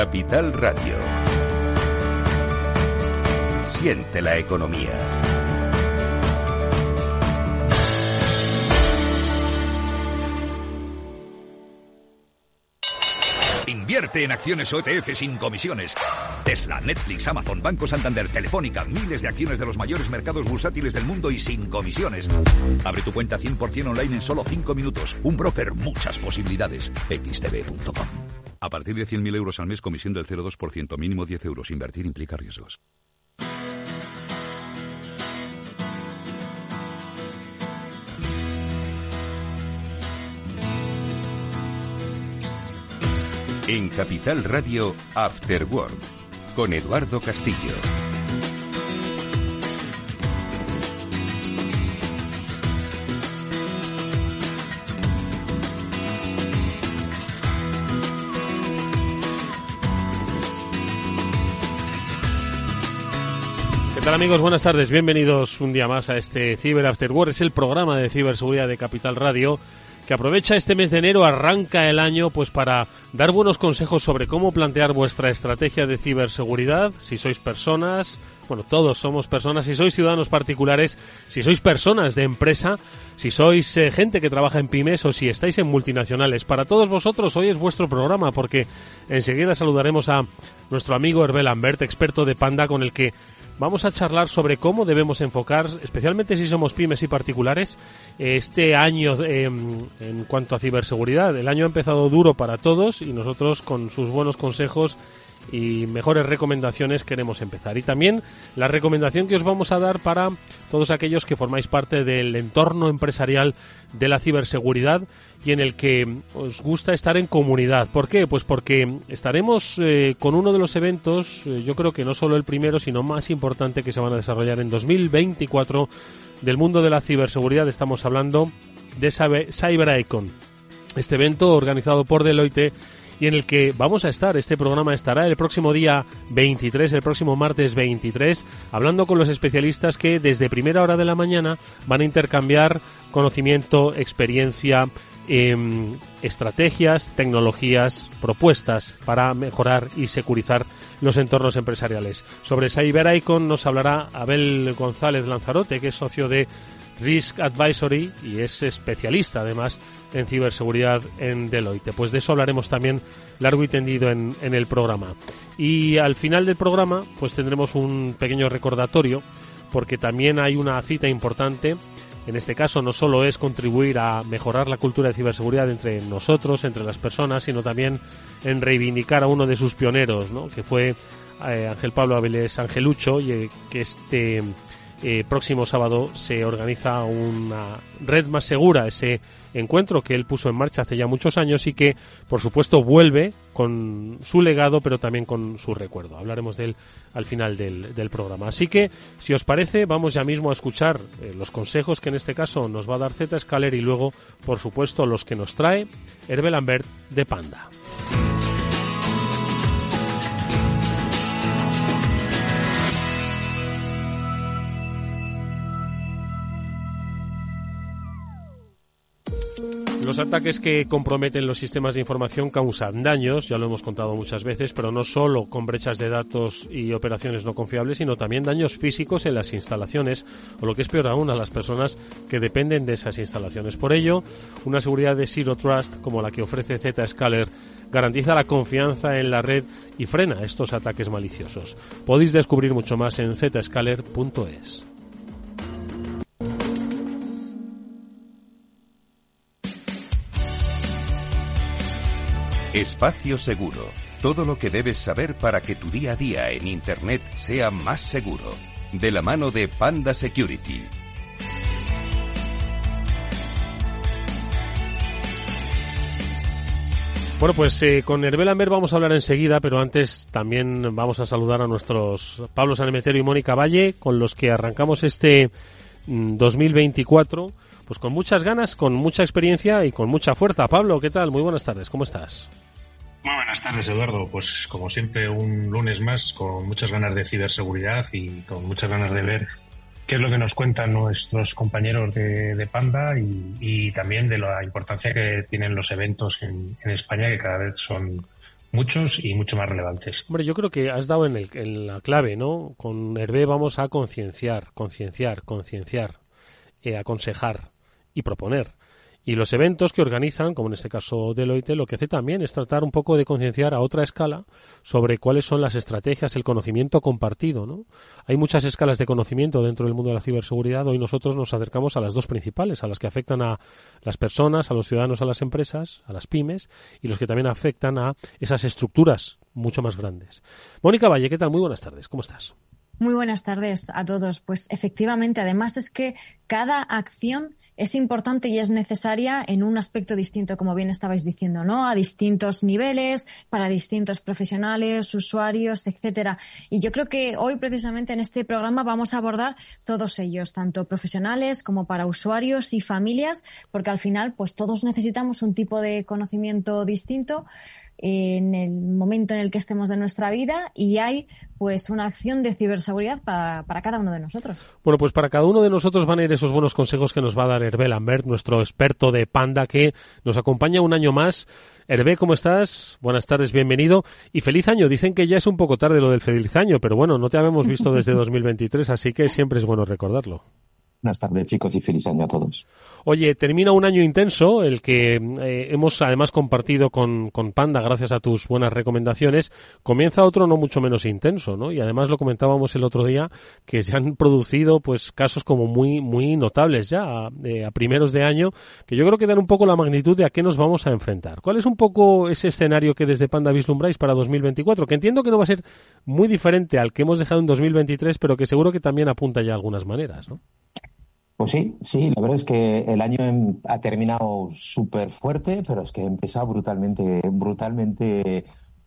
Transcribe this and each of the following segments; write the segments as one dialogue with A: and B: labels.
A: Capital Radio. Siente la economía.
B: Invierte en acciones OTF sin comisiones. Tesla, Netflix, Amazon, Banco Santander, Telefónica, miles de acciones de los mayores mercados bursátiles del mundo y sin comisiones. Abre tu cuenta 100% online en solo 5 minutos. Un broker, muchas posibilidades. xtb.com. A partir de 100.000 euros al mes, comisión del 0,2%, mínimo 10 euros. Invertir implica riesgos.
A: En Capital Radio, After Work, con Eduardo Castillo.
C: Tal amigos? Buenas tardes. Bienvenidos un día más a este Cyber After Work. Es el programa de ciberseguridad de Capital Radio que aprovecha este mes de enero, arranca el año pues para dar buenos consejos sobre cómo plantear vuestra estrategia de ciberseguridad, si sois personas, bueno, todos somos personas, si sois ciudadanos particulares, si sois personas de empresa, si sois eh, gente que trabaja en pymes o si estáis en multinacionales. Para todos vosotros hoy es vuestro programa porque enseguida saludaremos a nuestro amigo Herbel Ambert, experto de Panda con el que vamos a charlar sobre cómo debemos enfocar, especialmente si somos pymes y particulares, este año em, en cuanto a ciberseguridad. El año ha empezado duro para todos y nosotros con sus buenos consejos y mejores recomendaciones queremos empezar. Y también la recomendación que os vamos a dar para todos aquellos que formáis parte del entorno empresarial de la ciberseguridad y en el que os gusta estar en comunidad. ¿Por qué? Pues porque estaremos eh, con uno de los eventos, eh, yo creo que no solo el primero, sino más importante que se van a desarrollar en 2024 del mundo de la ciberseguridad. Estamos hablando de CyberIcon. Este evento organizado por Deloitte y en el que vamos a estar. Este programa estará el próximo día 23, el próximo martes 23, hablando con los especialistas que desde primera hora de la mañana van a intercambiar conocimiento, experiencia, em, estrategias, tecnologías, propuestas para mejorar y securizar los entornos empresariales. Sobre CyberIcon nos hablará Abel González Lanzarote, que es socio de Risk Advisory y es especialista además en ciberseguridad en Deloitte. Pues de eso hablaremos también largo y tendido en, en el programa. Y al final del programa pues tendremos un pequeño recordatorio porque también hay una cita importante. En este caso no solo es contribuir a mejorar la cultura de ciberseguridad entre nosotros, entre las personas, sino también en reivindicar a uno de sus pioneros, ¿no? que fue eh, Ángel Pablo Avilés Angelucho, y eh, que este eh, próximo sábado se organiza una red más segura, ese encuentro que él puso en marcha hace ya muchos años y que, por supuesto, vuelve con su legado, pero también con su recuerdo. Hablaremos de él al final del, del programa. Así que, si os parece, vamos ya mismo a escuchar eh, los consejos que en este caso nos va a dar Z Scaler y luego, por supuesto, los que nos trae Hervé Lambert de Panda. Los ataques que comprometen los sistemas de información causan daños, ya lo hemos contado muchas veces, pero no solo con brechas de datos y operaciones no confiables, sino también daños físicos en las instalaciones o lo que es peor aún a las personas que dependen de esas instalaciones. Por ello, una seguridad de Zero Trust como la que ofrece Zscaler garantiza la confianza en la red y frena estos ataques maliciosos. Podéis descubrir mucho más en zscaler.es.
A: Espacio Seguro. Todo lo que debes saber para que tu día a día en Internet sea más seguro. De la mano de Panda Security.
C: Bueno, pues eh, con Herbel Lambert vamos a hablar enseguida, pero antes también vamos a saludar a nuestros Pablo Sanemeterio y Mónica Valle, con los que arrancamos este mm, 2024, pues con muchas ganas, con mucha experiencia y con mucha fuerza. Pablo, ¿qué tal? Muy buenas tardes, ¿cómo estás?
D: Muy buenas tardes, Eduardo. Pues como siempre, un lunes más con muchas ganas de ciberseguridad y con muchas ganas de ver qué es lo que nos cuentan nuestros compañeros de, Panda y, y, también de la importancia que tienen los eventos en, en, España, que cada vez son muchos y mucho más relevantes.
C: Hombre, yo creo que has dado en, el, en la clave, ¿no? Con Hervé vamos a concienciar, concienciar, concienciar, eh, aconsejar y proponer. Y los eventos que organizan, como en este caso Deloitte, lo que hace también es tratar un poco de concienciar a otra escala sobre cuáles son las estrategias, el conocimiento compartido. ¿no? Hay muchas escalas de conocimiento dentro del mundo de la ciberseguridad. Hoy nosotros nos acercamos a las dos principales, a las que afectan a las personas, a los ciudadanos, a las empresas, a las pymes, y los que también afectan a esas estructuras mucho más grandes. Mónica Valle, ¿qué tal? Muy buenas tardes. ¿Cómo estás?
E: Muy buenas tardes a todos. Pues efectivamente, además es que cada acción es importante y es necesaria en un aspecto distinto, como bien estabais diciendo, ¿no? A distintos niveles, para distintos profesionales, usuarios, etcétera. Y yo creo que hoy, precisamente en este programa, vamos a abordar todos ellos, tanto profesionales como para usuarios y familias, porque al final, pues todos necesitamos un tipo de conocimiento distinto en el momento en el que estemos de nuestra vida y hay pues una acción de ciberseguridad para, para, cada uno de nosotros.
C: Bueno, pues para cada uno de nosotros van a ir esos buenos consejos que nos va a dar Hervé Lambert, nuestro experto de Panda, que nos acompaña un año más. Hervé, ¿cómo estás? Buenas tardes, bienvenido. Y feliz año. Dicen que ya es un poco tarde lo del feliz año, pero bueno, no te habíamos visto desde 2023, así que siempre es bueno recordarlo.
F: Buenas tardes, chicos, y feliz año a todos.
C: Oye, termina un año intenso, el que eh, hemos además compartido con, Panda, gracias a tus buenas recomendaciones. Comienza otro no mucho menos intenso, ¿no? Y además lo comentábamos el otro día, que se han producido, pues, casos como muy, muy notables ya, eh, a primeros de año, que yo creo que dan un poco la magnitud de a qué nos vamos a enfrentar. ¿Cuál es un poco ese escenario que desde Panda vislumbráis para 2024? Que entiendo que no va a ser muy diferente al que hemos dejado en 2023, pero que seguro que también apunta ya algunas maneras, ¿no?
F: Pues sí, sí, la verdad es que el año em, ha terminado súper fuerte, pero es que ha empezado brutalmente, brutalmente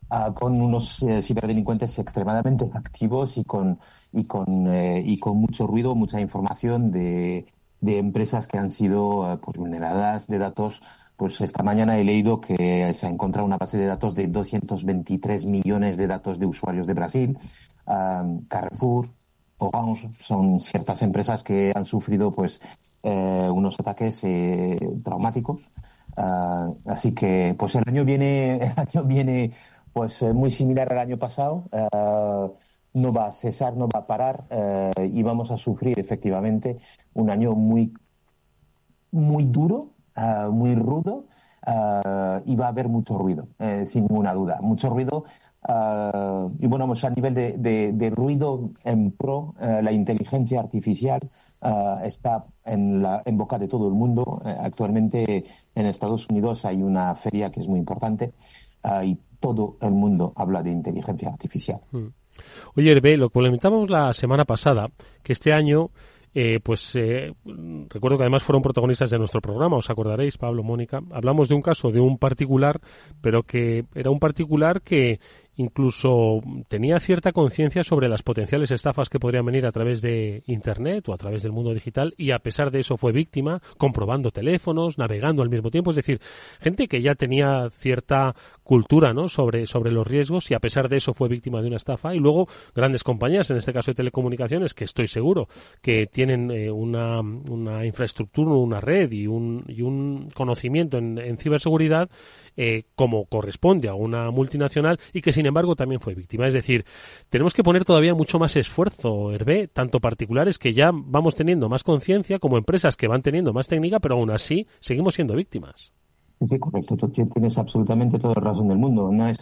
F: uh, con unos eh, ciberdelincuentes extremadamente activos y con, y con, eh, y con mucho ruido, mucha información de, de empresas que han sido uh, pues, vulneradas de datos. Pues esta mañana he leído que se ha encontrado una base de datos de 223 millones de datos de usuarios de Brasil, uh, Carrefour, Son ciertas empresas que han sufrido pues eh, unos ataques eh, traumáticos. Uh, así que pues el año viene, el año viene pues eh, muy similar al año pasado. Uh, no va a cesar, no va a parar uh, y vamos a sufrir efectivamente un año muy muy duro, muy rudo y va a haber mucho ruido, sin ninguna duda. Mucho ruido Uh, y bueno, pues a nivel de, de, ruido en pro, uh, la inteligencia artificial uh, está en, la, en boca de todo el mundo. actualmente en Estados Unidos hay una feria que es muy importante y todo el mundo habla de inteligencia artificial.
C: Mm. Oye, Hervé, lo comentábamos la semana pasada, que este año eh, pues eh, recuerdo que además fueron protagonistas de nuestro programa, os acordaréis, Pablo, Mónica. Hablamos de un caso de un particular, pero que era un particular que incluso tenía cierta conciencia sobre las potenciales estafas que podrían venir a través de Internet o a través del mundo digital y a pesar de eso fue víctima, comprobando teléfonos, navegando al mismo tiempo. Es decir, gente que ya tenía cierta cultura ¿no? sobre, sobre los riesgos y a pesar de eso fue víctima de una estafa. Y luego grandes compañías, en este caso de telecomunicaciones, que estoy seguro que tienen eh, una, una, infraestructura, una red y un, y un conocimiento en, en ciberseguridad eh, como corresponde a una multinacional y que sin embargo también fue víctima. Es decir, tenemos que poner todavía mucho más esfuerzo, Hervé, tanto particulares que ya vamos teniendo más conciencia como empresas que van teniendo más técnica, pero aún así seguimos siendo víctimas.
F: Sí, correcto, tú tienes absolutamente toda la razón del mundo. No es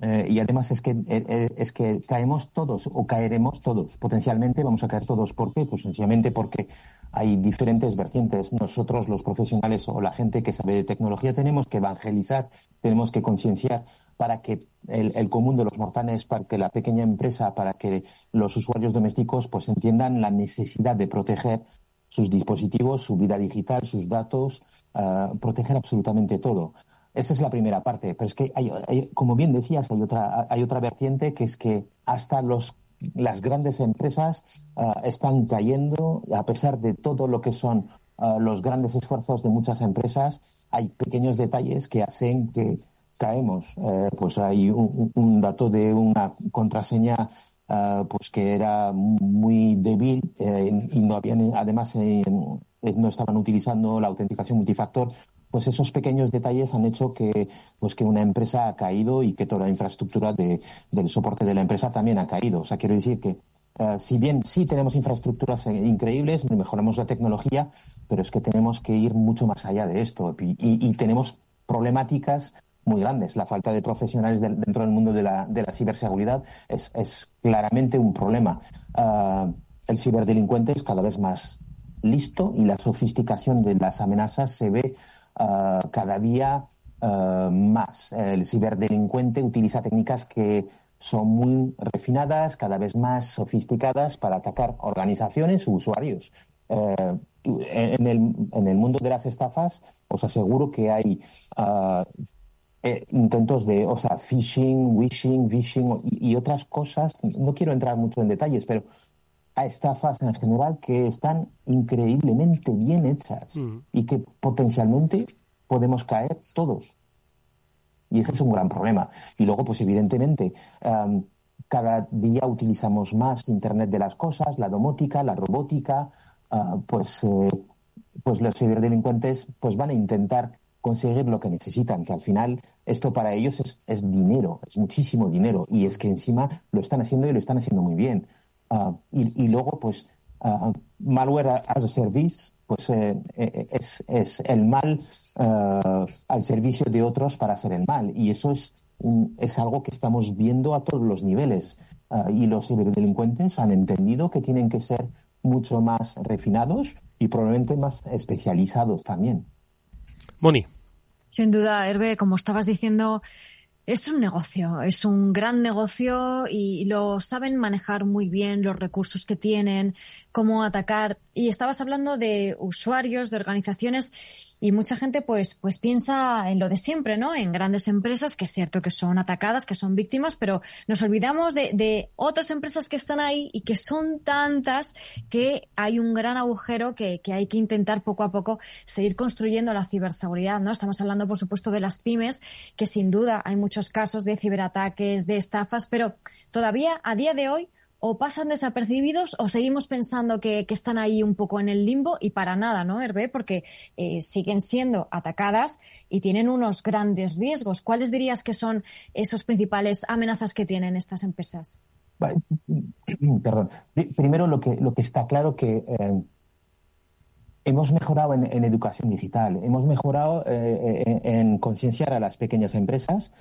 F: eh, y además es que, eh, es que caemos todos o caeremos todos. Potencialmente vamos a caer todos. ¿Por qué? Pues sencillamente porque hay diferentes vertientes. Nosotros, los profesionales o la gente que sabe de tecnología, tenemos que evangelizar, tenemos que concienciar para que el, común de los mortales, para que la pequeña empresa, para que los usuarios domésticos pues entiendan la necesidad de proteger sus dispositivos, su vida digital, sus datos, uh, proteger absolutamente todo. Esa es la primera parte. Pero es que, hay, como bien decías, hay otra, hay otra vertiente que es que hasta los, las grandes empresas uh, están cayendo, a pesar de todo lo que son uh, los grandes esfuerzos de muchas empresas, hay pequeños detalles que hacen que caemos. Uh, pues hay un, dato de una contraseña pues que era muy débil y no habían, además, no estaban utilizando la autenticación multifactor pues esos pequeños detalles han hecho que, pues que una empresa ha caído y que toda la infraestructura de, del soporte de la empresa también ha caído. O sea, quiero decir que eh, si bien sí tenemos infraestructuras eh, increíbles, mejoramos la tecnología, pero es que tenemos que ir mucho más allá de esto y, tenemos problemáticas muy grandes. La falta de profesionales dentro del mundo de la, de la ciberseguridad es, es, claramente un problema. Eh, el ciberdelincuente es cada vez más listo y la sofisticación de las amenazas se ve eh, cada día eh, más. El ciberdelincuente utiliza técnicas que son muy refinadas, cada vez más sofisticadas para atacar organizaciones u usuarios. Eh, en, el, en, el, mundo de las estafas, os aseguro que hay intentos de, o sea, phishing, wishing, phishing y, otras cosas. No quiero entrar mucho en detalles, pero hay estafas en general que están increíblemente bien hechas mm. y que potencialmente podemos caer todos. Y ese es un gran problema. Y luego, pues evidentemente, cada día utilizamos más Internet de las cosas, la domótica, la robótica, ah, pues, eh, pues los ciberdelincuentes pues van a intentar conseguir lo que necesitan, que al final esto para ellos es, es dinero, es muchísimo dinero, y es que encima lo están haciendo y lo están haciendo muy bien. Ah, y, luego, pues, uh, malware as a service, pues eh, eh, es, es, el mal ah, al servicio de otros para hacer el mal. Y eso es, es algo que estamos viendo a todos los niveles. y los ciberdelincuentes han entendido que tienen que ser mucho más refinados y probablemente más especializados también.
C: Moni.
E: Sin duda, Herbe, como estabas diciendo, es un negocio, es un gran negocio y lo saben manejar muy bien los recursos que tienen, cómo atacar. Y estabas hablando de usuarios, de organizaciones y mucha gente pues, pues piensa en lo de siempre, ¿no? En grandes empresas, que es cierto que son atacadas, que son víctimas, pero nos olvidamos de, de otras empresas que están ahí y que son tantas que hay un gran agujero que, que hay que intentar poco a poco seguir construyendo la ciberseguridad, ¿no? Estamos hablando, por supuesto, de las pymes, que sin duda hay muchos casos de ciberataques, de estafas, pero todavía a día de hoy o pasan desapercibidos o seguimos pensando que, están ahí un poco en el limbo y para nada, ¿no, Hervé? Porque eh, siguen siendo atacadas y tienen unos grandes riesgos. ¿Cuáles dirías que son esos principales amenazas que tienen estas empresas?
F: Perdón. Primero, lo que, lo que está claro que eh, hemos mejorado en, educación digital, hemos mejorado eh, en concienciar a las pequeñas empresas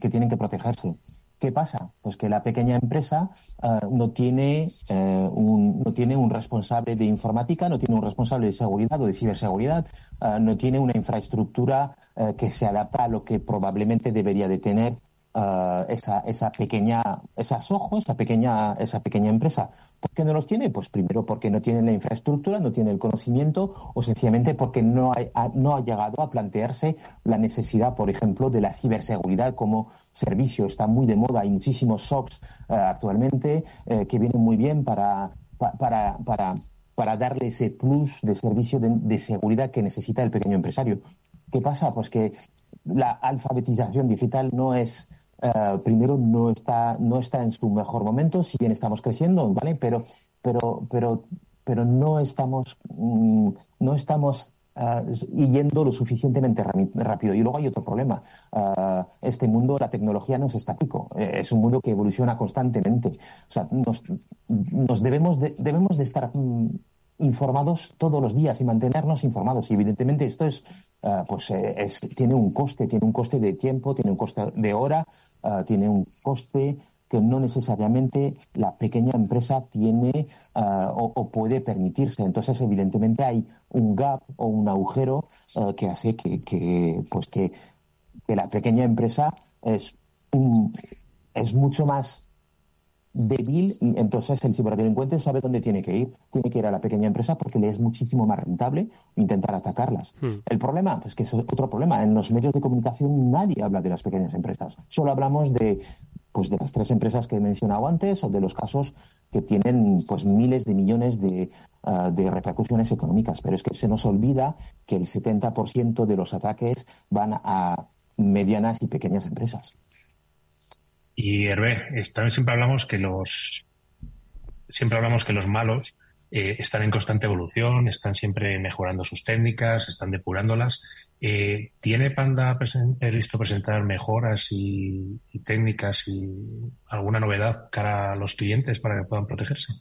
F: que tienen que protegerse. ¿Qué pasa? Pues que la pequeña empresa eh, no, tiene, eh, un, no tiene un responsable de informática, no tiene un responsable de seguridad o de ciberseguridad, eh, no tiene una infraestructura que se adapta a lo que probablemente debería de tener uh, esa, esa pequeña, esas ojos, esa pequeña, esa pequeña empresa. ¿Por qué no los tiene? Pues primero porque no tiene la infraestructura, no tiene el conocimiento o sencillamente porque no ha, no ha llegado a plantearse la necesidad, por ejemplo, de la ciberseguridad como servicio. Está muy de moda, hay muchísimos SOCs uh, actualmente uh, que vienen muy bien para, para, para, para darle ese plus de servicio de seguridad que necesita el pequeño empresario. ¿Qué pasa? Pues que la alfabetización digital no es eh, primero no está, no está en su mejor momento, si bien estamos creciendo, ¿vale? Pero, pero, pero, pero no estamos, mm, no estamos uh, yendo lo suficientemente rápido. Y luego hay otro problema. Uh, este mundo, la tecnología no es estático, es un mundo que evoluciona constantemente. O sea, nos, nos debemos, de, debemos de estar mm, informados todos los días y mantenernos informados. Y evidentemente esto es, uh, pues, es, tiene un coste, tiene un coste de tiempo, tiene un coste de hora, Ah, tiene un coste que no necesariamente la pequeña empresa tiene ah, o, puede permitirse. Entonces, evidentemente, hay un gap o un agujero que hace que, pues que, que, la pequeña empresa es, es mucho más débil y entonces el ciberdelincuente sabe dónde tiene que ir. Tiene que ir a la pequeña empresa porque le es muchísimo más rentable intentar atacarlas. Hmm. El problema, pues que es otro problema. En los medios de comunicación nadie habla de las pequeñas empresas. Solo hablamos de pues de las tres empresas que he mencionado antes o de los casos que tienen pues miles de millones de, ah, de repercusiones económicas. Pero es que se nos olvida que el 70% de los ataques van a medianas y pequeñas empresas.
D: Y Hervé, siempre hablamos que los siempre hablamos que los malos eh, están en constante evolución, están siempre mejorando sus técnicas, están depurándolas. Eh, ¿Tiene Panda listo presentar mejoras y, técnicas y alguna novedad cara a los clientes para que puedan protegerse?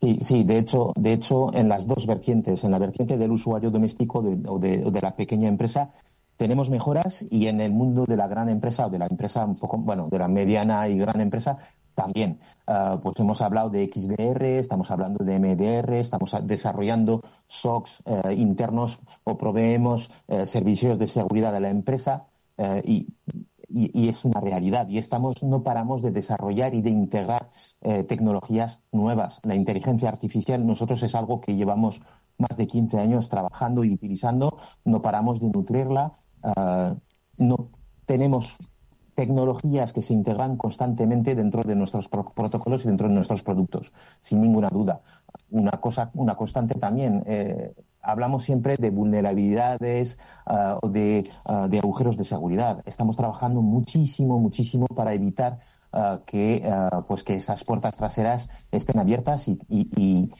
F: Sí, sí, de hecho, de hecho, en las dos vertientes, en la vertiente del usuario doméstico o, de, la pequeña empresa, tenemos mejoras y en el mundo de la gran empresa o de la empresa un poco, bueno, de la mediana y gran empresa, también. Ah, pues hemos hablado de XDR, estamos hablando de MDR, estamos desarrollando SOCs eh, internos o proveemos eh, servicios de seguridad a la empresa eh, y, es una realidad. Y estamos, no paramos de desarrollar y de integrar tecnologías nuevas. La inteligencia artificial, nosotros es algo que llevamos más de 15 años trabajando y utilizando, no paramos de nutrirla. Ah, no tenemos tecnologías que se integran constantemente dentro de nuestros protocolos y dentro de nuestros productos, sin ninguna duda. Una cosa, una constante también. Eh, hablamos siempre de vulnerabilidades ah, o de, ah, de, agujeros de seguridad. Estamos trabajando muchísimo, muchísimo para evitar que, pues que esas puertas traseras estén abiertas y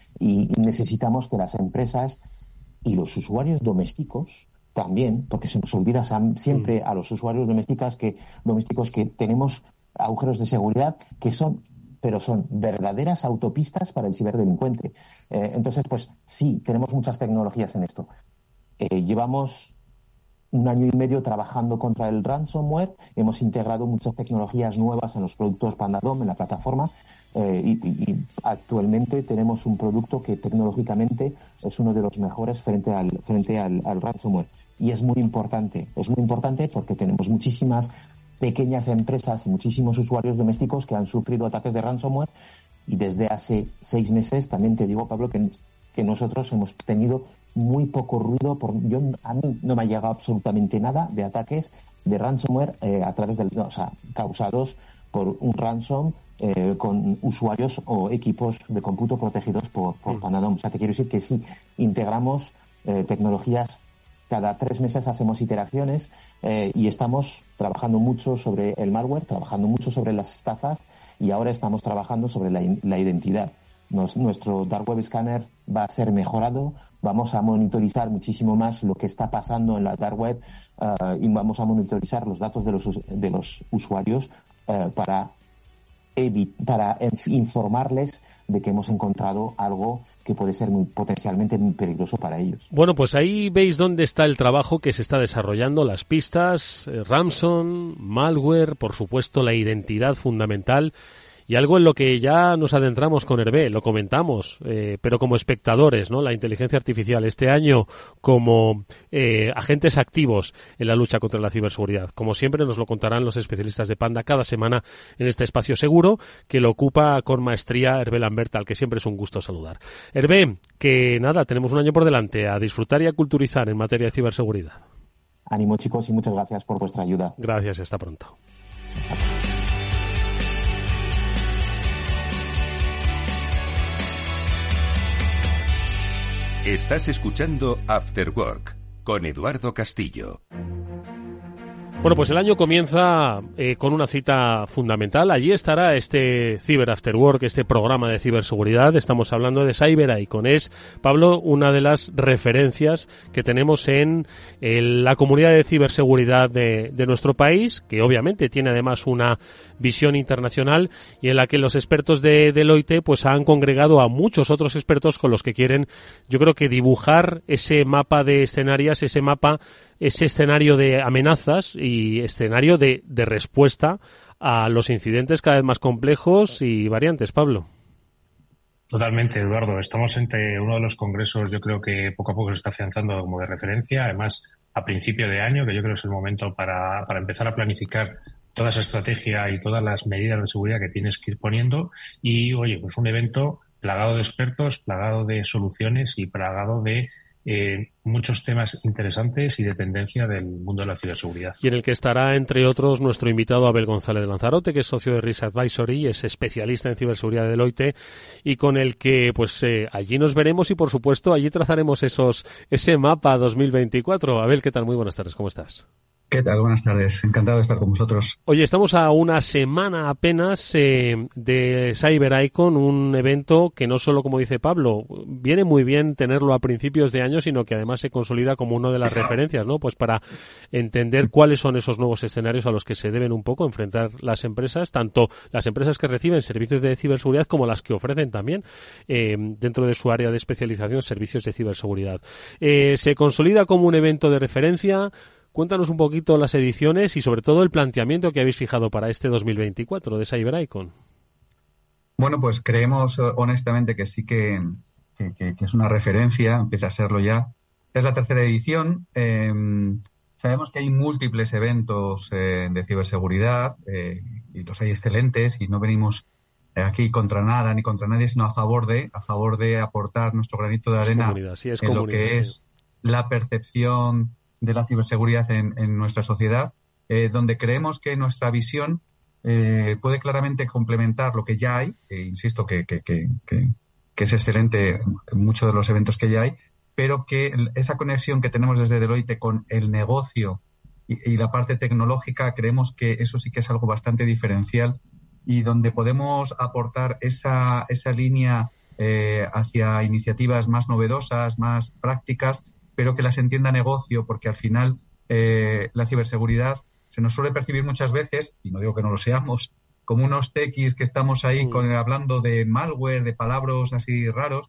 F: necesitamos que las empresas y los usuarios domésticos también, porque se nos olvida siempre mm. a los usuarios domésticos que, domésticos que tenemos agujeros de seguridad que son pero son verdaderas autopistas para el ciberdelincuente. Eh, entonces, pues sí, tenemos muchas tecnologías en esto. Eh, llevamos un año y medio trabajando contra el ransomware, hemos integrado muchas tecnologías nuevas en los productos Pandadom, en la plataforma, eh, y, actualmente tenemos un producto que tecnológicamente es uno de los mejores frente al, frente al ransomware y es muy importante. Es muy importante porque tenemos muchísimas pequeñas empresas y muchísimos usuarios domésticos que han sufrido ataques de ransomware y desde hace seis meses también te digo, Pablo, que, que nosotros hemos tenido muy poco ruido. Por, yo, a mí no me ha llegado absolutamente nada de ataques de ransomware eh, a través del, o sea, causados por un ransom eh, con usuarios o equipos de cómputo protegidos por, por mm. Panadom. O sea, te quiero decir que sí, integramos eh, tecnologías cada tres meses hacemos iteraciones eh, y estamos trabajando mucho sobre el malware, trabajando mucho sobre las estafas y ahora estamos trabajando sobre la, identidad. nuestro Dark Web Scanner va a ser mejorado, vamos a monitorizar muchísimo más lo que está pasando en la Dark Web eh, y vamos a monitorizar los datos de los, usuarios eh, para para informarles de que hemos encontrado algo que puede ser muy, potencialmente muy peligroso para ellos.
C: Bueno, pues ahí veis dónde está el trabajo que se está desarrollando, las pistas, eh, Ramson, malware, por supuesto la identidad fundamental y algo en lo que ya nos adentramos con Hervé, lo comentamos, eh, pero como espectadores, ¿no? La inteligencia artificial este año como eh, agentes activos en la lucha contra la ciberseguridad. Como siempre nos lo contarán los especialistas de Panda cada semana en este espacio seguro que lo ocupa con maestría Hervé Lamberta, al que siempre es un gusto saludar. Hervé, que nada, tenemos un año por delante a disfrutar y a culturizar en materia de ciberseguridad.
F: Ánimo chicos y muchas gracias por vuestra ayuda.
C: Gracias, hasta pronto.
A: Estás escuchando After Work con Eduardo Castillo.
C: Bueno, pues el año comienza eh, con una cita fundamental. Allí estará este Cyber After Work, este programa de ciberseguridad. Estamos hablando de CyberEye. Con es, Pablo, una de las referencias que tenemos en, la comunidad de ciberseguridad de, nuestro país, que obviamente tiene además una visión internacional y en la que los expertos de Deloitte pues han congregado a muchos otros expertos con los que quieren, yo creo que dibujar ese mapa de escenarios, ese mapa ese escenario de amenazas y escenario de, de respuesta a los incidentes cada vez más complejos y variantes, Pablo.
D: Totalmente, Eduardo. Estamos entre uno de los congresos, yo creo que poco a poco se está afianzando como de referencia. Además, a principio de año, que yo creo que es el momento para, para empezar a planificar toda esa estrategia y todas las medidas de seguridad que tienes que ir poniendo. Y, oye, pues un evento plagado de expertos, plagado de soluciones y plagado de eh, muchos temas interesantes y de tendencia del mundo de la ciberseguridad.
C: Y en el que estará, entre otros, nuestro invitado Abel González de Lanzarote, que es socio de Risk Advisory, es especialista en ciberseguridad de Deloitte, y con el que, pues, eh, allí nos veremos y, por supuesto, allí trazaremos esos, ese mapa 2024. Abel, ¿qué tal? Muy buenas tardes, ¿cómo estás?
G: ¿Qué tal? Buenas tardes. Encantado de estar con vosotros.
C: Oye, estamos a una semana apenas eh, de Cyber Icon, un evento que no solo, como dice Pablo, viene muy bien tenerlo a principios de año, sino que además se consolida como una de las referencias, ¿no? Pues para entender cuáles son esos nuevos escenarios a los que se deben un poco enfrentar las empresas, tanto las empresas que reciben servicios de ciberseguridad como las que ofrecen también eh, dentro de su área de especialización servicios de ciberseguridad. Eh, se consolida como un evento de referencia Cuéntanos un poquito las ediciones y sobre todo el planteamiento que habéis fijado para este 2024 de CyberIcon.
G: Bueno, pues creemos eh, honestamente que sí que, es una referencia, empieza a serlo ya. Es la tercera edición. Em, sabemos que hay múltiples eventos eh, de ciberseguridad eh, y los hay excelentes y no venimos aquí contra nada ni contra nadie, sino a favor de, a favor de aportar nuestro granito de arena en lo que es la percepción de la ciberseguridad en, nuestra sociedad, eh, donde creemos que nuestra visión eh, puede claramente complementar lo que ya hay, e insisto que, que, que, que, es excelente en muchos de los eventos que ya hay, pero que esa conexión que tenemos desde Deloitte con el negocio y, la parte tecnológica, creemos que eso sí que es algo bastante diferencial y donde podemos aportar esa, esa línea eh, hacia iniciativas más novedosas, más prácticas pero que las entienda negocio, porque al final eh, la ciberseguridad se nos suele percibir muchas veces, y no digo que no lo seamos, como unos techis que estamos ahí con, hablando de malware, de palabras así raros,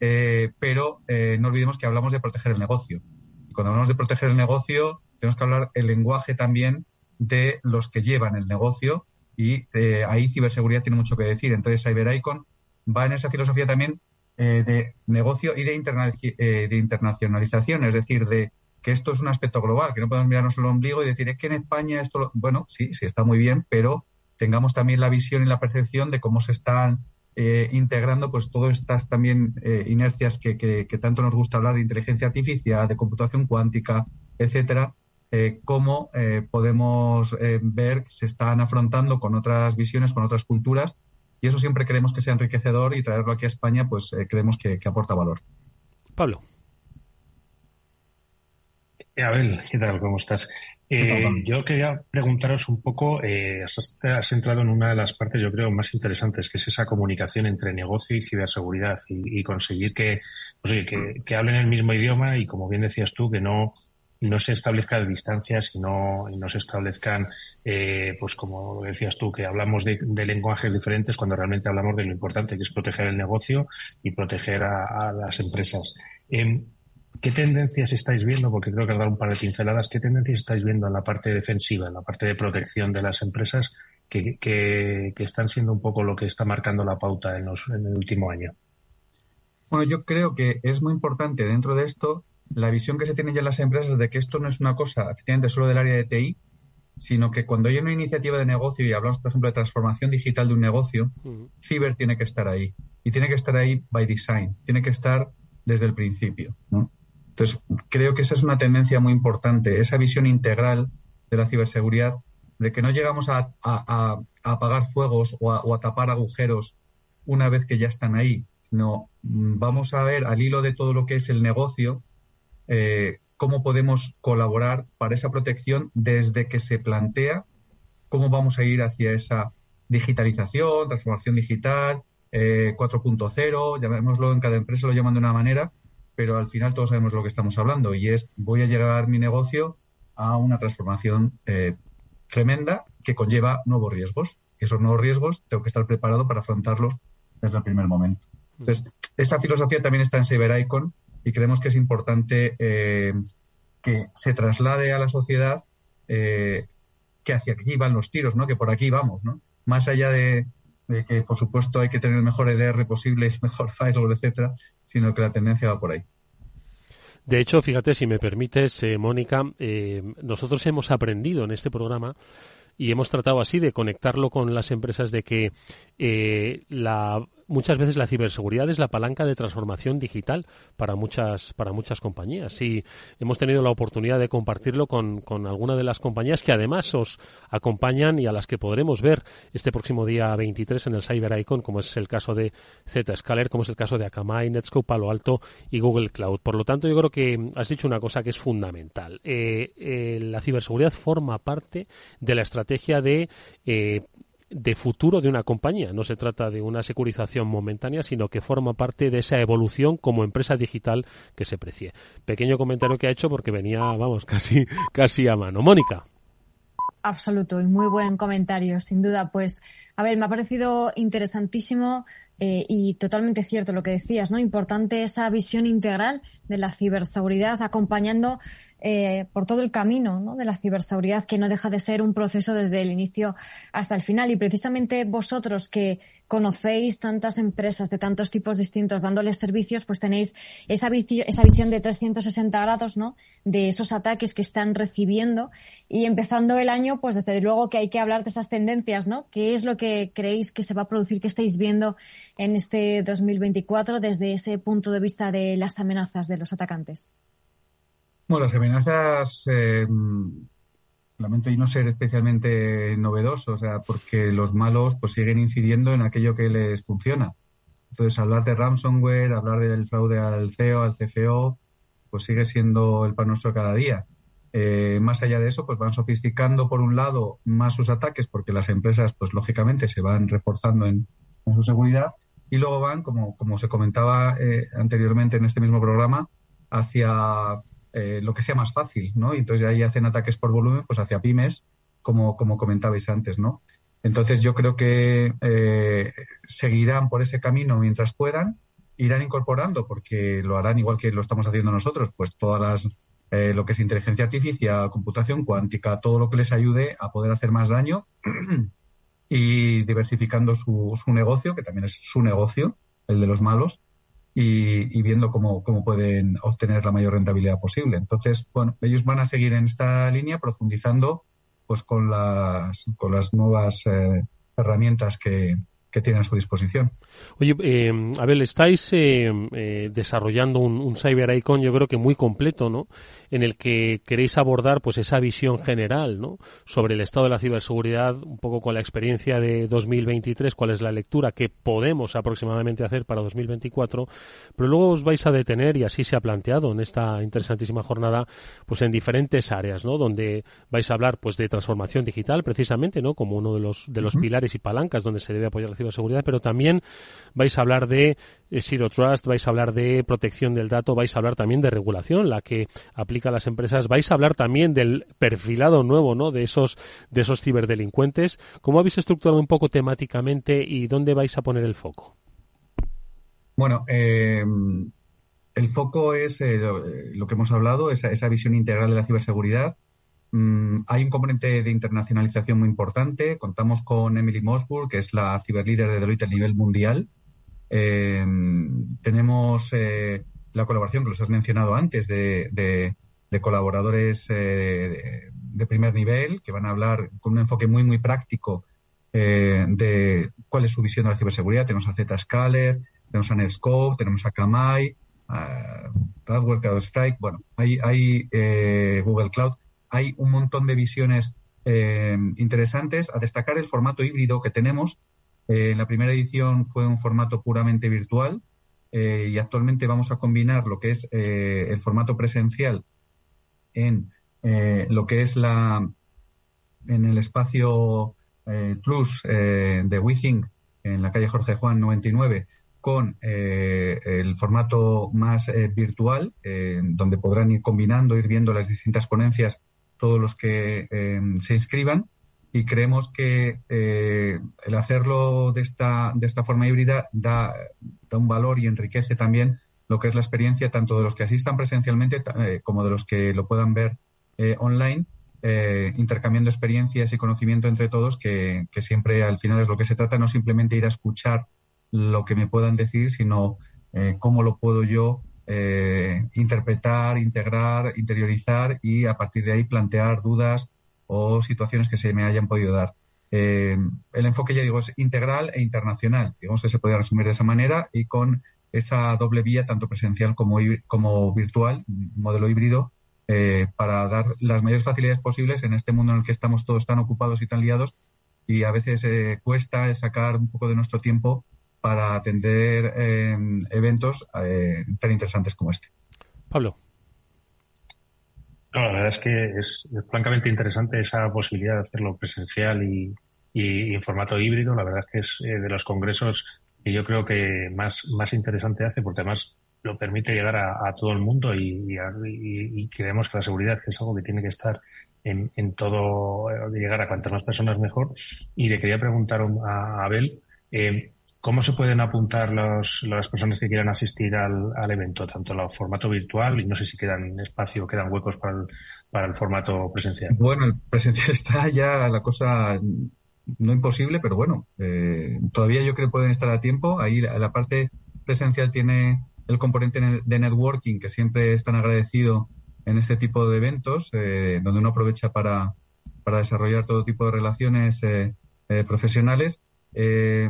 G: eh, pero eh, no olvidemos que hablamos de proteger el negocio. Y cuando hablamos de proteger el negocio, tenemos que hablar el lenguaje también de los que llevan el negocio y ahí ciberseguridad tiene mucho que decir. Entonces CyberIcon va en esa filosofía también eh, de negocio y de, eh, de internacionalización, es decir, de que esto es un aspecto global, que no podemos mirarnos el ombligo y decir, es que en España esto, bueno, sí, sí está muy bien, pero tengamos también la visión y la percepción de cómo se están eh, integrando pues todas estas también inercias que, que, tanto nos gusta hablar de inteligencia artificial, de computación cuántica, etcétera, cómo podemos ver que se están afrontando con otras visiones, con otras culturas y eso siempre creemos que sea enriquecedor y traerlo aquí a España, pues eh, creemos que, aporta valor.
C: Pablo.
D: Eh, Abel, ¿qué tal? ¿Cómo estás? Eh, yo quería preguntaros un poco, has, entrado en una de las partes, yo creo, más interesantes, que es esa comunicación entre negocio y ciberseguridad y, conseguir que, pues, que, que, hablen el mismo idioma y, como bien decías tú, que no, no se establezcan distancias y no, se establezcan, eh, pues como decías tú, que hablamos de, lenguajes diferentes cuando realmente hablamos de lo importante que es proteger el negocio y proteger a, las empresas. Em, ¿Qué tendencias estáis viendo? Porque creo que has dado un par de pinceladas. ¿Qué tendencias estáis viendo en la parte defensiva, en la parte de protección de las empresas que, que, están siendo un poco lo que está marcando la pauta en, los, en el último año?
G: Bueno, yo creo que es muy importante dentro de esto la visión que se tiene ya en las empresas de que esto no es una cosa efectivamente solo del área de TI, sino que cuando hay una iniciativa de negocio y hablamos, por ejemplo, de transformación digital de un negocio, Ciber tiene que estar ahí. Y tiene que estar ahí by design, tiene que estar desde el principio. Entonces, creo que esa es una tendencia muy importante, esa visión integral de la ciberseguridad, de que no llegamos a, apagar fuegos o a tapar agujeros una vez que ya están ahí, sino mm, vamos a ver al hilo de todo lo que es el negocio, eh, cómo podemos colaborar para esa protección desde que se plantea cómo vamos a ir hacia esa digitalización, transformación digital, 4.0, eh, llamémoslo en cada empresa, lo llaman de una manera, pero al final todos sabemos lo que estamos hablando y es voy a llevar mi negocio a una transformación eh, tremenda que conlleva nuevos riesgos. Esos nuevos riesgos tengo que estar preparado para afrontarlos desde el primer momento. Entonces, esa filosofía también está en CyberIcon y creemos que es importante eh, que se traslade a la sociedad eh, que hacia aquí van los tiros, ¿no? Que por aquí vamos, ¿no? Más allá de, que, por supuesto, hay que tener el mejor EDR posible, mejor firewall, etcétera, sino que la tendencia va por ahí.
C: De hecho, fíjate, si me permites, eh, Mónica, nosotros hemos aprendido en este programa y hemos tratado así de conectarlo con las empresas de que la muchas veces la ciberseguridad es la palanca de transformación digital para muchas, para muchas compañías. Y hemos tenido la oportunidad de compartirlo con, con alguna de las compañías que además os acompañan y a las que podremos ver este próximo día 23 en el Cyber Icon, como es el caso de Zscaler, como es el caso de Akamai, Netscope, Palo Alto y Google Cloud. Por lo tanto, yo creo que has dicho una cosa que es fundamental. Eh, eh, la ciberseguridad forma parte de la estrategia de eh, de futuro de una compañía. No se trata de una securización momentánea, sino que forma parte de esa evolución como empresa digital que se precie. Pequeño comentario que ha hecho porque venía, vamos, casi, casi a mano. Mónica.
E: Absoluto y muy buen comentario, sin duda. Pues, a ver, me ha parecido interesantísimo eh, y totalmente cierto lo que decías, ¿no? Importante esa visión integral de la ciberseguridad acompañando eh, por todo el camino ¿no? de la ciberseguridad, que no deja de ser un proceso desde el inicio hasta el final. Y precisamente vosotros que conocéis tantas empresas de tantos tipos distintos dándoles servicios, pues tenéis esa, esa visión de 360 grados ¿no? de esos ataques que están recibiendo. Y empezando el año, pues desde luego que hay que hablar de esas tendencias, ¿no? ¿Qué es lo que creéis que se va a producir, que estáis viendo en este 2024 desde ese punto de vista de las amenazas de los atacantes?
G: Bueno, las amenazas, eh, lamento y no ser especialmente novedoso, o sea, porque los malos pues siguen incidiendo en aquello que les funciona. Entonces, hablar de ransomware, hablar del fraude al CEO, al CFO, pues sigue siendo el pan nuestro cada día. Eh, más allá de eso, pues van sofisticando por un lado más sus ataques, porque las empresas, pues lógicamente, se van reforzando en, su seguridad, y luego van, como, como se comentaba eh, anteriormente en este mismo programa, hacia eh, lo que sea más fácil, ¿no? Y entonces ahí hacen ataques por volumen, pues hacia pymes, como, como comentabais antes, ¿no? Entonces yo creo que eh, seguirán por ese camino mientras puedan, irán incorporando, porque lo harán igual que lo estamos haciendo nosotros, pues todas las eh, lo que es inteligencia artificial, computación cuántica, todo lo que les ayude a poder hacer más daño y diversificando su, su negocio, que también es su negocio, el de los malos, y, viendo cómo, cómo, pueden obtener la mayor rentabilidad posible. Entonces, bueno, ellos van a seguir en esta línea profundizando pues con las, con las nuevas eh, herramientas que, que tiene a su disposición.
C: Oye, eh, Abel, estáis eh, eh, desarrollando un, un, Cyber Icon, yo creo que muy completo, ¿no? En el que queréis abordar, pues, esa visión general, ¿no? Sobre el estado de la ciberseguridad, un poco con la experiencia de 2023, cuál es la lectura que podemos aproximadamente hacer para 2024, pero luego os vais a detener, y así se ha planteado en esta interesantísima jornada, pues, en diferentes áreas, ¿no? Donde vais a hablar, pues, de transformación digital, precisamente, ¿no? Como uno de los, de los pilares y palancas donde se debe apoyar la ciberseguridad, pero también vais a hablar de eh, Zero Trust, vais a hablar de protección del dato, vais a hablar también de regulación, la que aplica a las empresas, vais a hablar también del perfilado nuevo, ¿no? De esos, de esos ciberdelincuentes. ¿Cómo habéis estructurado un poco temáticamente y dónde vais a poner el foco?
G: Bueno, eh, el foco es eh, lo que hemos hablado, esa, esa visión integral de la ciberseguridad hay un componente de internacionalización muy importante. Contamos con Emily Mosburg, que es la ciberlíder de Deloitte a nivel mundial. Eh, tenemos eh, la colaboración que los has mencionado antes de, colaboradores eh, de primer nivel que van a hablar con un enfoque muy, muy práctico de cuál es su visión de la ciberseguridad. Tenemos a Zscaler, tenemos a Netscope, tenemos a Kamai, a Radware, CloudStrike. Bueno, hay, hay Google Cloud hay un montón de visiones eh, interesantes. A destacar el formato híbrido que tenemos. Eh, en la primera edición fue un formato puramente virtual eh, y actualmente vamos a combinar lo que es el formato presencial en lo que es la en el espacio Plus de WeThink en la calle Jorge Juan 99 con el formato más virtual, donde podrán ir combinando, ir viendo las distintas ponencias todos los que eh, se inscriban y creemos que eh, el hacerlo de esta, de esta forma híbrida da, un valor y enriquece también lo que es la experiencia tanto de los que asistan presencialmente eh, como de los que lo puedan ver online, intercambiando experiencias y conocimiento entre todos, que, que, siempre al final es lo que se trata, no simplemente ir a escuchar lo que me puedan decir, sino cómo lo puedo yo eh, interpretar, integrar, interiorizar y a partir de ahí plantear dudas o situaciones que se me hayan podido dar. Eh, el enfoque, ya digo, es integral e internacional. Digamos que se puede resumir de esa manera y con esa doble vía, tanto presencial como, como virtual, modelo híbrido, eh, para dar las mayores facilidades posibles en este mundo en el que estamos todos tan ocupados y tan liados y a veces cuesta sacar un poco de nuestro tiempo para atender eventos tan interesantes como este.
C: Pablo
D: la verdad es que es, francamente interesante esa posibilidad de hacerlo presencial y, en formato híbrido. La verdad es que es eh, de los congresos que yo creo que más, más interesante hace, porque además lo permite llegar a, todo el mundo y, creemos que la seguridad es algo que tiene que estar en, todo, de llegar a cuantas más personas mejor. Y le quería preguntar a Abel, eh, ¿Cómo se pueden apuntar las personas que quieran asistir al, evento, tanto en el formato virtual y no sé si quedan espacio, quedan huecos para el, para el formato presencial?
G: Bueno, el presencial está ya la cosa no imposible, pero bueno, eh, todavía yo creo que pueden estar a tiempo. Ahí la, parte presencial tiene el componente de networking que siempre es tan agradecido en este tipo de eventos, eh, donde uno aprovecha para, para desarrollar todo tipo de relaciones eh, profesionales eh,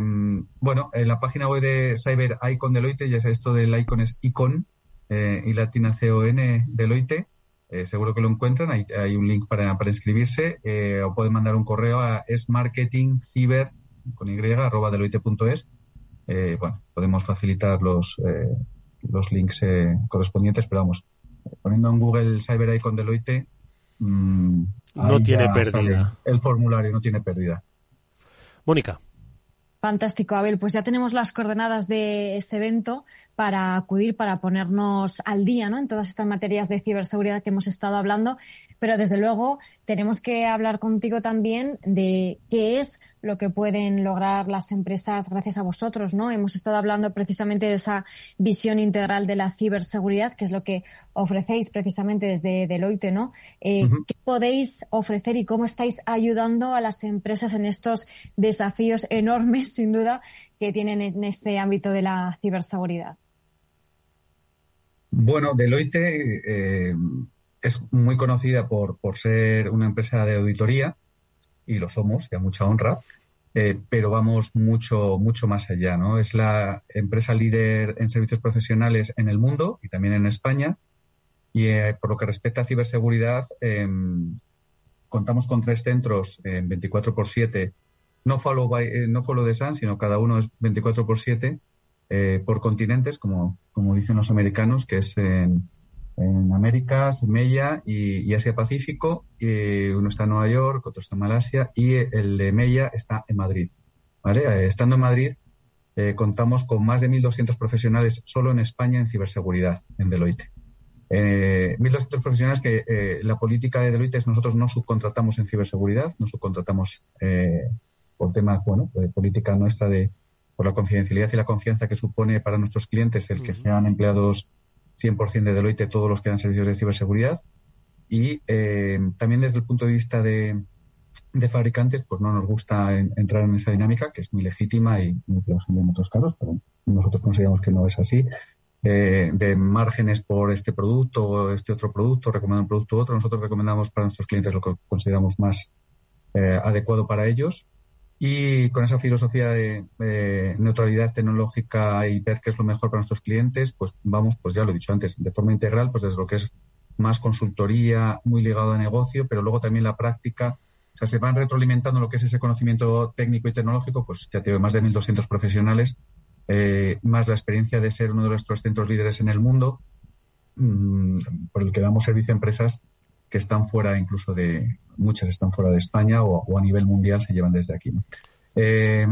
G: bueno, en la página web de Cyber Icon Deloitte, ya sabes, esto del icon es icon eh, y latina C-O-N Deloitte. Eh, seguro que lo encuentran, hay, hay un link para, para inscribirse eh, o pueden mandar un correo a esmarketingciber con y arroba deloitte.es. Bueno, podemos facilitar los, los links correspondientes, pero vamos, poniendo en Google Cyber Icon Deloitte,
C: mm, no tiene pérdida.
G: El formulario no tiene pérdida.
C: Mónica.
E: Fantástico, Abel. Pues ya tenemos las coordenadas de ese evento para acudir, para ponernos al día ¿no? en todas estas materias de ciberseguridad que hemos estado hablando. Pero desde luego tenemos que hablar contigo también de qué es lo que pueden lograr las empresas gracias a vosotros, ¿no? Hemos estado hablando precisamente de esa visión integral de la ciberseguridad, que es lo que ofrecéis precisamente desde Deloitte, ¿no? Eh, ¿Qué podéis ofrecer y cómo estáis ayudando a las empresas en estos desafíos enormes, sin duda, que tienen en este ámbito de la ciberseguridad?
G: Bueno, Deloitte eh, es muy conocida por, por ser una empresa de auditoría, y lo somos, y a mucha honra, eh, pero vamos mucho, mucho más allá, ¿no? Es la empresa líder en servicios profesionales en el mundo y también en España. Y eh, por lo que respecta a ciberseguridad, em, contamos con tres centros en 24 por 7, no follow, by, eh, no sino cada uno es 24 por 7 por continentes, como, como dicen los americanos, que es en en Américas, Mella y, Asia Pacífico. Y uno está en Nueva York, otro está en Malasia y el de Mella está en Madrid. ¿vale? Eh, estando en Madrid, eh, contamos con más de 1.200 profesionales solo en España en ciberseguridad, en Deloitte. Eh, 1.200 profesionales que eh, la política de Deloitte es nosotros no subcontratamos en ciberseguridad, no subcontratamos por temas, bueno, de política nuestra de por la confidencialidad y la confianza que supone para nuestros clientes el que sean empleados 100% de Deloitte todos los que dan servicios de ciberseguridad. Y eh, también desde el punto de vista de, fabricantes, pues no nos gusta entrar en esa dinámica, que es muy legítima y muy plausible en otros casos, pero nosotros consideramos que no es así. Eh, de márgenes por este producto o este otro producto, recomendar un producto u otro. Nosotros recomendamos para nuestros clientes lo que consideramos más eh, adecuado para ellos y con esa filosofía de neutralidad tecnológica y ver qué es lo mejor para nuestros clientes, pues vamos, pues ya lo he dicho antes, de forma integral, pues desde lo que es más consultoría, muy ligado a negocio, pero luego también la práctica. O sea, se van retroalimentando lo que es ese conocimiento técnico y tecnológico, pues ya tengo más de 1.200 profesionales, eh, más la experiencia de ser uno de nuestros centros líderes en el mundo, mmm, por el que damos servicio a empresas que están fuera incluso de, muchas están fuera de España o, a nivel mundial se llevan desde aquí. Eh,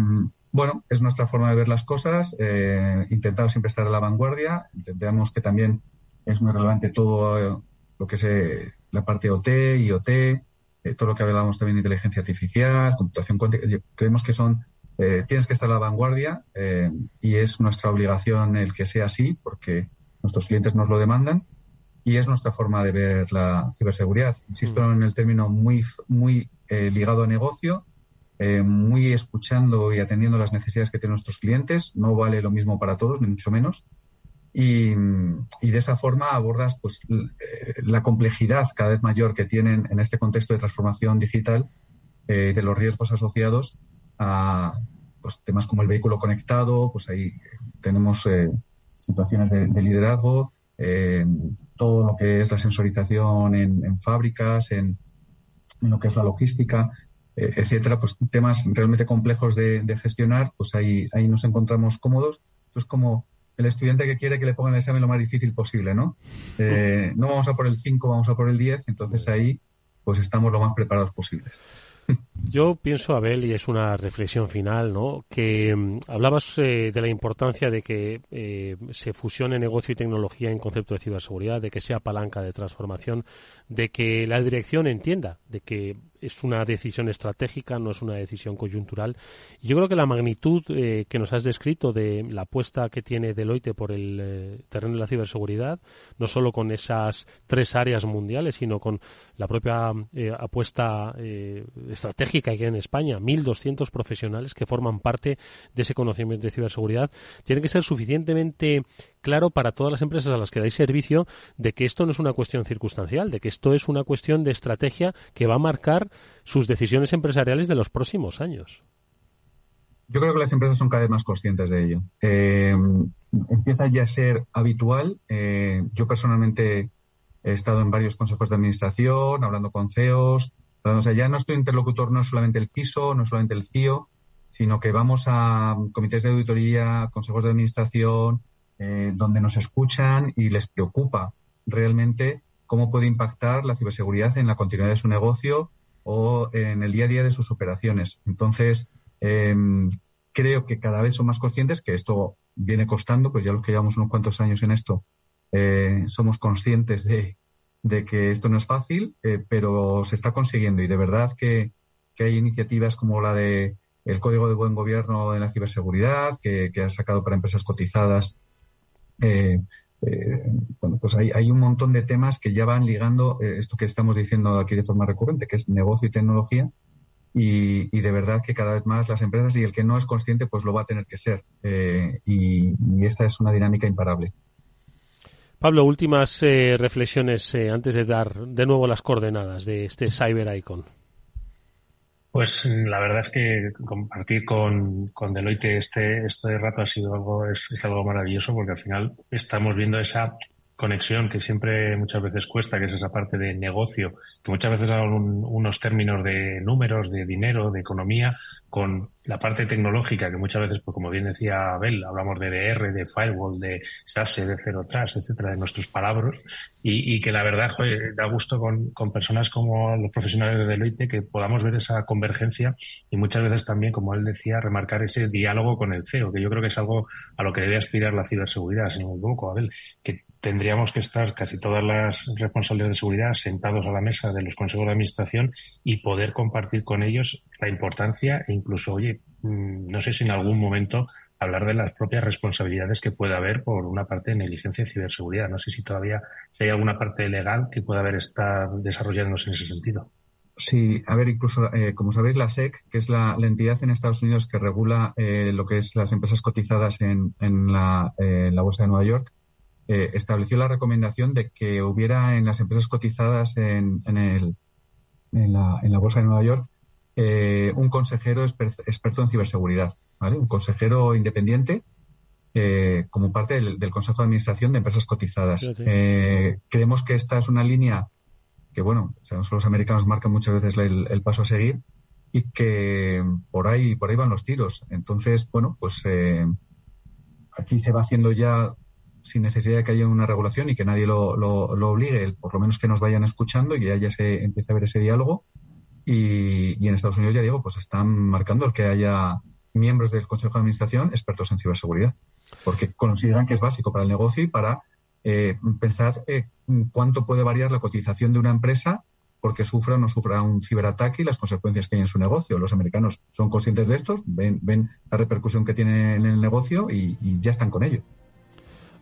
G: bueno, es nuestra forma de ver las cosas. Eh, intentamos siempre estar a la vanguardia. Intentamos que también es muy relevante todo eh, lo que es eh, la parte OT, IoT, todo lo que hablamos también de inteligencia artificial, computación cuántica. Creemos que son, tienes que estar a la vanguardia y es nuestra obligación el que sea así porque nuestros clientes nos lo demandan y es nuestra forma de ver la ciberseguridad. Insisto mm. en el término muy, muy eh, ligado a negocio, eh, muy escuchando y atendiendo las necesidades que tienen nuestros clientes. No vale lo mismo para todos, ni mucho menos. Y, y de esa forma abordas pues, eh, la complejidad cada vez mayor que tienen en este contexto de transformación digital eh, de los riesgos asociados a pues, temas como el vehículo conectado, pues ahí tenemos situaciones de, liderazgo, todo lo que es la sensorización en, fábricas, en, lo que es la logística, etcétera, pues temas realmente complejos de, de, gestionar, pues ahí, ahí nos encontramos cómodos. Entonces, como el estudiante que quiere que le pongan el examen lo más difícil posible, ¿no? Eh, no vamos a por el 5, vamos a por el 10, entonces ahí pues estamos lo más preparados posibles.
C: Yo pienso, Abel, y es una reflexión final, ¿no? que mm, hablabas eh, de la importancia de que eh, se fusione negocio y tecnología en concepto de ciberseguridad, de que sea palanca de transformación, de que la dirección entienda de que es una decisión estratégica, no es una decisión coyuntural. Yo creo que la magnitud eh, que nos has descrito de la apuesta que tiene Deloitte por el eh, terreno de la ciberseguridad, no solo con esas tres áreas mundiales, sino con la propia eh, apuesta estratégica que hay en España, 1.200 profesionales que forman parte de ese conocimiento de ciberseguridad, tiene que ser suficientemente claro para todas las empresas a las que dais servicio de que esto no es una cuestión circunstancial, de que esto es una cuestión de estrategia que va a marcar sus decisiones empresariales de los próximos años.
G: Yo creo que las empresas son cada vez más conscientes de ello. Eh, empieza ya a ser habitual. Eh, yo personalmente he estado en varios consejos de administración, hablando con CEOs. O sea, ya nuestro interlocutor no es solamente el CISO, no es solamente el CIO, sino que vamos a comités de auditoría, consejos de administración, eh, donde nos escuchan y les preocupa realmente cómo puede impactar la ciberseguridad en la continuidad de su negocio o en el día a día de sus operaciones. Entonces, em, creo que cada vez son más conscientes que esto viene costando, pues ya los que llevamos unos cuantos años en esto, eh, somos conscientes de, que esto no es fácil, eh, pero se está consiguiendo y de verdad que, hay iniciativas como la de el Código de Buen Gobierno en la ciberseguridad, que, que ha sacado para empresas cotizadas eh, eh, bueno, pues hay, hay, un montón de temas que ya van ligando esto que estamos diciendo aquí de forma recurrente, que es negocio y tecnología, y, de verdad que cada vez más las empresas y el que no es consciente, pues lo va a tener que ser. Y, esta es una dinámica imparable.
C: Pablo, últimas reflexiones antes de dar de nuevo las coordenadas de este Cyber Icon.
D: Pues la verdad es que compartir con, con Deloitte este, este rato ha sido algo, es algo maravilloso porque al final estamos viendo esa conexión que siempre muchas veces cuesta, que es esa parte de negocio, que muchas veces dan unos términos de números, de dinero, de economía, con la parte tecnológica, que muchas veces, pues como bien decía Abel, hablamos de DR, de firewall, de SASE, de Zero Trust, etcétera, de nuestros palabras, y, que la verdad, da gusto con, con personas como los profesionales de Deloitte que podamos ver esa convergencia y muchas veces también, como él decía, remarcar ese diálogo con el CEO, que yo creo que es algo a lo que debe aspirar la ciberseguridad, si no me Abel, que tendríamos que estar casi todas las responsables de seguridad sentados a la mesa de los consejos de administración y poder compartir con ellos la importancia e incluso, oye, mm, no sé si en algún momento hablar de las propias responsabilidades que puede haber por una parte de negligencia y ciberseguridad. No sé si todavía si hay alguna parte legal que pueda haber estar desarrollándose en ese sentido.
G: Sí, a ver, incluso, eh, como sabéis, la SEC, que es la, entidad en Estados Unidos que regula eh, lo que es las empresas cotizadas en, en, la, eh, la, Bolsa de Nueva York, estableció la recomendación de que hubiera en las empresas cotizadas en, en, el, en, la, en la Bolsa de Nueva York eh, un consejero experto en ciberseguridad, ¿vale? Un consejero independiente eh, como parte del, Consejo de Administración de Empresas Cotizadas. Eh, creemos que esta es una línea que, bueno, sabemos que los americanos marcan muchas veces el, paso a seguir y que por ahí, por ahí van los tiros. Entonces, bueno, pues aquí se va haciendo ya sin necesidad de que haya una regulación y que nadie lo, lo, obligue, por lo menos que nos vayan escuchando y que ya se empiece a ver ese diálogo y, en Estados Unidos, ya digo, pues están marcando el que haya miembros del Consejo de Administración expertos en ciberseguridad, porque consideran que es básico para el negocio y para eh, pensar eh, cuánto puede variar la cotización de una empresa porque sufra o no sufra un ciberataque y las consecuencias que hay en su negocio. Los americanos son conscientes de esto, ven, ven la repercusión que tiene en el negocio y, ya están con ello.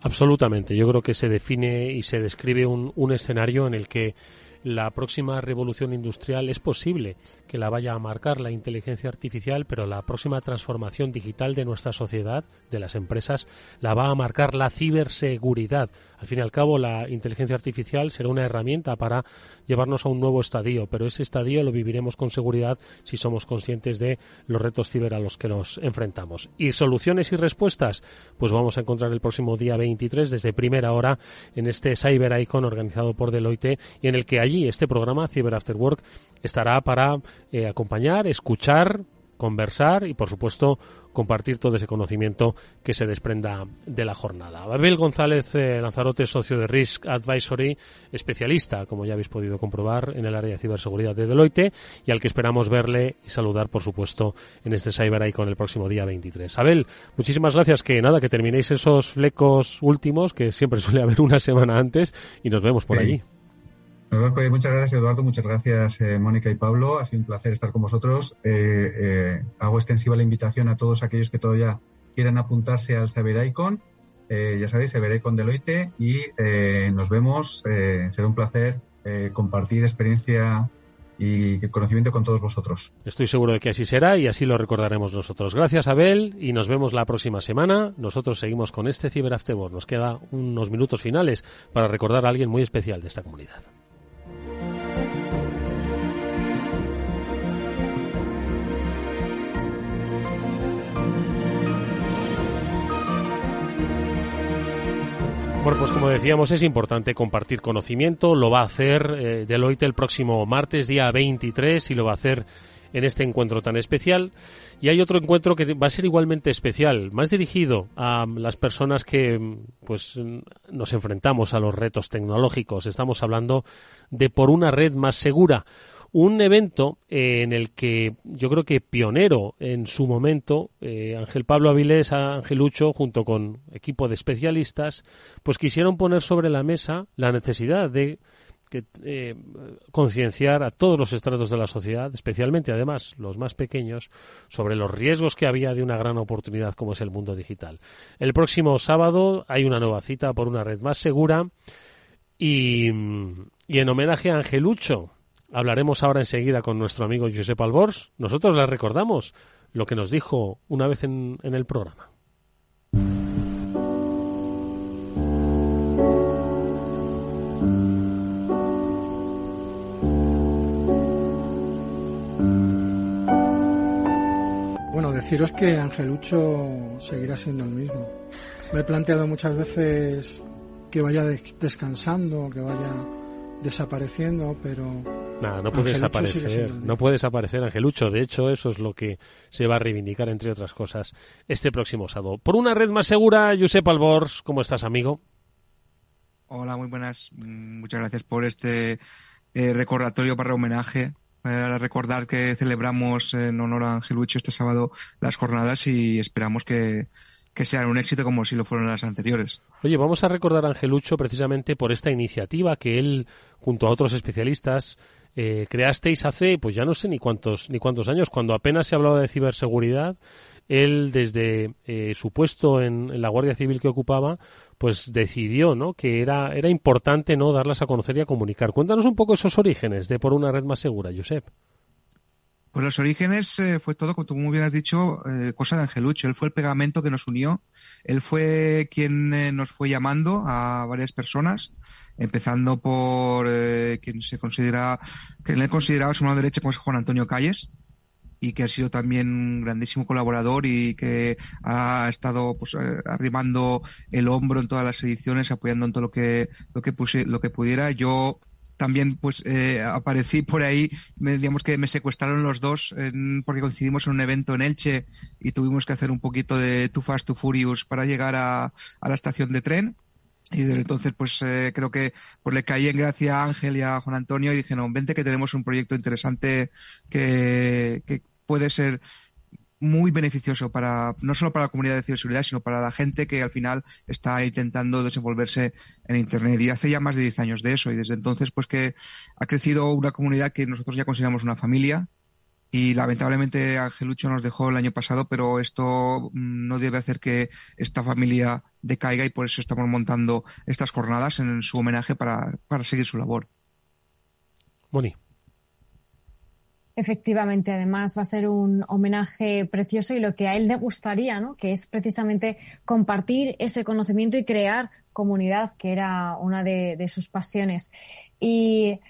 C: Absolutamente. Yo creo que se define y se describe un, un escenario en el que la próxima revolución industrial es posible que la vaya a marcar la inteligencia artificial, pero la próxima transformación digital de nuestra sociedad, de las empresas, la va a marcar la ciberseguridad. Al fin y al cabo, la inteligencia artificial será una herramienta para llevarnos a un nuevo estadio, pero ese estadio lo viviremos con seguridad si somos conscientes de los retos ciber a los que nos enfrentamos. ¿Y soluciones y respuestas? Pues vamos a encontrar el próximo día 23 desde primera hora en este Cyber Icon organizado por Deloitte y en el que allí este programa Cyber After Work estará para eh, acompañar, escuchar, conversar y, por supuesto, compartir todo ese conocimiento que se desprenda de la jornada. Abel González eh, Lanzarote, socio de Risk Advisory, especialista, como ya habéis podido comprobar, en el área de ciberseguridad de Deloitte y al que esperamos verle y saludar, por supuesto, en este Cyber con el próximo día 23. Abel, muchísimas gracias. Que nada, que terminéis esos flecos últimos, que siempre suele haber una semana antes, y nos vemos por allí.
G: Muchas gracias, Eduardo. Muchas gracias, eh, Mónica y Pablo. Ha sido un placer estar con vosotros. Eh, eh, hago extensiva la invitación a todos aquellos que todavía quieran apuntarse al Saber Icon. ya sabéis, Saber Icon Deloitte. Y nos vemos. será un placer compartir experiencia y conocimiento con todos vosotros.
C: Estoy seguro de que así será y así lo recordaremos nosotros. Gracias, Abel, y nos vemos la próxima semana. Nosotros seguimos con este Cyber After Nos queda unos minutos finales para recordar a alguien muy especial de esta comunidad. Bueno, pues como decíamos, es importante compartir conocimiento. Lo va a hacer eh, Deloitte el próximo martes, día 23, y lo va a hacer en este encuentro tan especial. Y hay otro encuentro que va a ser igualmente especial, más dirigido a las personas que pues nos enfrentamos a los retos tecnológicos. Estamos hablando de por una red más segura un evento en el que yo creo que pionero en su momento, eh, Ángel Pablo Avilés, Angelucho, junto con equipo de especialistas, pues quisieron poner sobre la mesa la necesidad de eh, concienciar a todos los estratos de la sociedad, especialmente además los más pequeños, sobre los riesgos que había de una gran oportunidad como es el mundo digital. El próximo sábado hay una nueva cita por una red más segura y, y en homenaje a Angelucho, Hablaremos ahora enseguida con nuestro amigo Josep Albors. Nosotros le recordamos lo que nos dijo una vez en, en el programa.
H: Bueno, deciros que Angelucho seguirá siendo el mismo. Me he planteado muchas veces que vaya descansando, que vaya desapareciendo, pero
C: Nada, no puede desaparecer, no puede desaparecer Angelucho. De hecho, eso es lo que se va a reivindicar, entre otras cosas, este próximo sábado. Por una red más segura, Josep Albors, ¿cómo estás, amigo?
I: Hola, muy buenas. Mm, muchas gracias por este eh, recordatorio para homenaje para recordar que celebramos en honor a Angelucho este sábado las jornadas y esperamos que, que sean un éxito como si lo fueron las anteriores.
C: Oye, vamos a recordar a Angelucho precisamente por esta iniciativa que él, junto a otros especialistas, eh, creasteis hace, pues ya no sé ni cuántos, ni cuántos años, cuando apenas se hablaba de ciberseguridad, él desde eh, su puesto en, la Guardia Civil que ocupaba, pues decidió, ¿no? Que era, era importante, ¿no? Darlas a conocer y a comunicar. Cuéntanos un poco esos orígenes de por una red más segura, Josep.
I: Pues los orígenes eh, fue todo, como tú muy bien has dicho, eh, cosa de Angelucho. Él fue el pegamento que nos unió. Él fue quien eh, nos fue llamando a varias personas, empezando por quien se considera, que él consideraba su mano derecha, como es Juan Antonio Calles, y que ha sido también un grandísimo colaborador y que ha estado pues arrimando el hombro en todas las ediciones, apoyando en todo lo que lo que puse, lo que pudiera. Yo también pues eh, aparecí por ahí, me, digamos que me secuestraron los dos porque coincidimos en un evento en Elche y tuvimos que hacer un poquito de Too Fast, Too Furious para llegar a, la estación de tren. Y desde entonces, pues eh, creo que pues le caí en gracia a Ángel y a Juan Antonio y dije, no, vente que tenemos un proyecto interesante que, que puede ser muy beneficioso para no solo para la comunidad de ciberseguridad, sino para la gente que al final está intentando desenvolverse en Internet. Y hace ya más de 10 años de eso. Y desde entonces, pues que ha crecido una comunidad que nosotros ya consideramos una familia. Y lamentablemente Angelucho nos dejó el año pasado, pero esto mm, no debe hacer que esta familia decaiga y por eso estamos montando estas jornadas en su homenaje para, para seguir su labor.
C: Moni.
E: Efectivamente, además va a ser un homenaje precioso y lo que a él le gustaría, ¿no? Que es precisamente compartir ese conocimiento y crear comunidad, que era una de, de sus pasiones. Y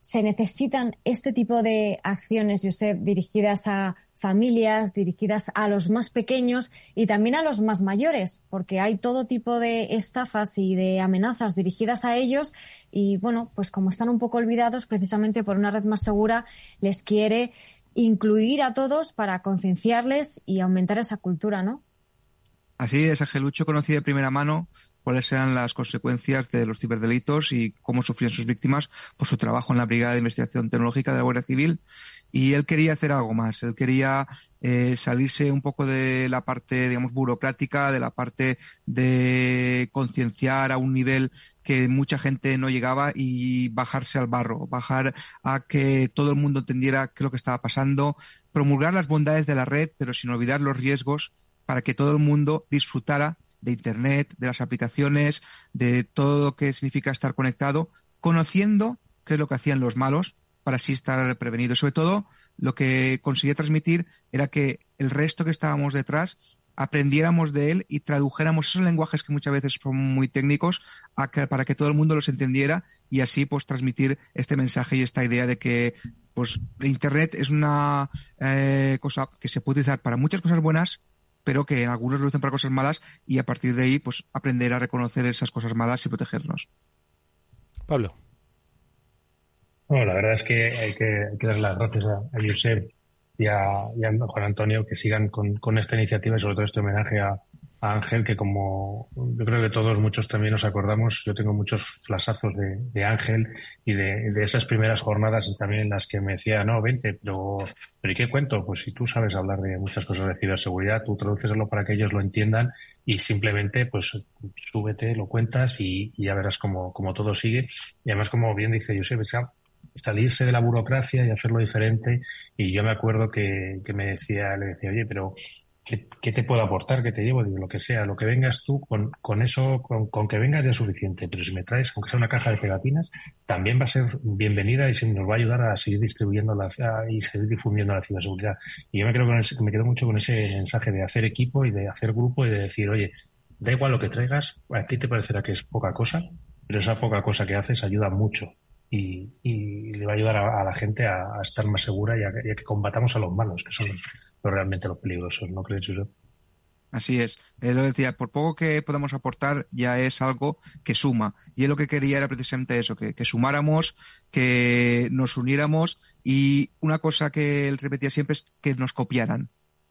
E: se necesitan este tipo de acciones, Josep, dirigidas a familias, dirigidas a los más pequeños y también a los más mayores, porque hay todo tipo de estafas y de amenazas dirigidas a ellos y bueno, pues como están un poco olvidados, precisamente por una red más segura, les quiere incluir a todos para concienciarles y aumentar esa cultura, ¿no?
I: Así es, Angelucho conocí de primera mano cuáles eran las consecuencias de los ciberdelitos y cómo sufrían sus víctimas por su trabajo en la Brigada de Investigación Tecnológica de la Guardia Civil. Y él quería hacer algo más. Él quería eh, salirse un poco de la parte, digamos, burocrática, de la parte de concienciar a un nivel que mucha gente no llegaba y bajarse al barro, bajar a que todo el mundo entendiera qué es lo que estaba pasando, promulgar las bondades de la red, pero sin olvidar los riesgos para que todo el mundo disfrutara de Internet, de las aplicaciones, de todo lo que significa estar conectado, conociendo qué es lo que hacían los malos para así estar prevenidos. Sobre todo, lo que conseguía transmitir era que el resto que estábamos detrás aprendiéramos de él y tradujéramos esos lenguajes que muchas veces son muy técnicos para que todo el mundo los entendiera y así pues transmitir este mensaje y esta idea de que pues Internet es una eh, cosa que se puede utilizar para muchas cosas buenas pero que algunos lo usan para cosas malas y a partir de ahí pues aprender a reconocer esas cosas malas y protegernos.
C: Pablo.
D: Bueno, la verdad es que hay que, dar las gracias a, a y a, Juan Antonio que sigan con, con, esta iniciativa y sobre todo este homenaje a, a Ángel, que como yo creo que todos, muchos también nos acordamos, yo tengo muchos flasazos de, de Ángel y de, de, esas primeras jornadas también las que me decía, no, vente, pero, pero ¿y qué cuento? Pues si tú sabes hablar de muchas cosas de ciberseguridad, tú traduceslo para que ellos lo entiendan y simplemente, pues, súbete, lo cuentas y, y ya verás cómo, cómo todo sigue. Y además, como bien dice Josep, salirse de la burocracia y hacerlo diferente. Y yo me acuerdo que, que me decía, le decía, oye, pero ¿qué, te puedo aportar? ¿Qué te llevo? Lo que sea, lo que vengas tú, con, con eso, con, con, que vengas ya es suficiente. Pero si me traes, aunque sea una caja de pegatinas, también va a ser bienvenida y nos va a ayudar a seguir distribuyendo la, y seguir difundiendo la ciberseguridad. Y yo me, creo con me quedo mucho con ese mensaje de hacer equipo y de hacer grupo y de decir, oye, da igual lo que traigas, a ti te parecerá que es poca cosa, pero esa poca cosa que haces ayuda mucho y, y le va a ayudar a, la gente a, estar más segura y a, que combatamos a los malos, que son realmente los peligrosos, ¿no crees, Josep?
I: Así es. Él lo decía, por poco que podamos aportar, ya es algo que suma. Y él lo que quería era precisamente eso, que, que, sumáramos, que nos uniéramos y una cosa que él repetía siempre es que nos copiaran.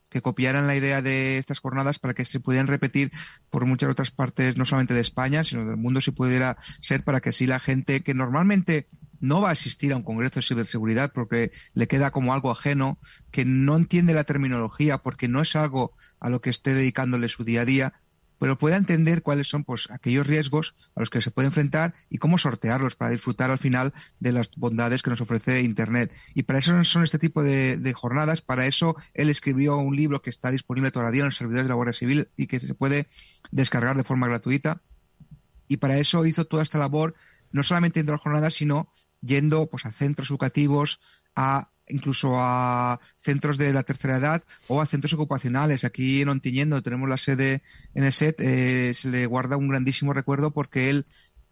I: Que copiaran la idea de estas jornadas para que se pudieran repetir por muchas otras partes, no solamente de España, sino del mundo, si pudiera ser, para que así la gente que normalmente no va a asistir a un congreso de ciberseguridad porque le queda como algo ajeno, que no entiende la terminología porque no es algo a lo que esté dedicándole su día a día, pero pueda entender cuáles son pues aquellos riesgos a los que se puede enfrentar y cómo sortearlos para disfrutar al final de las bondades que nos ofrece Internet. Y para eso son este tipo de, jornadas, para eso él escribió un libro que está disponible todavía en los servidores de la Guardia Civil y que se puede descargar de forma gratuita. Y para eso hizo toda esta labor, no solamente en las jornadas, sino yendo pues a centros educativos, a incluso a centros de la tercera edad o a centros ocupacionales. Aquí en Ontiñendo tenemos la sede en el SET, eh, se le guarda un grandísimo recuerdo porque él,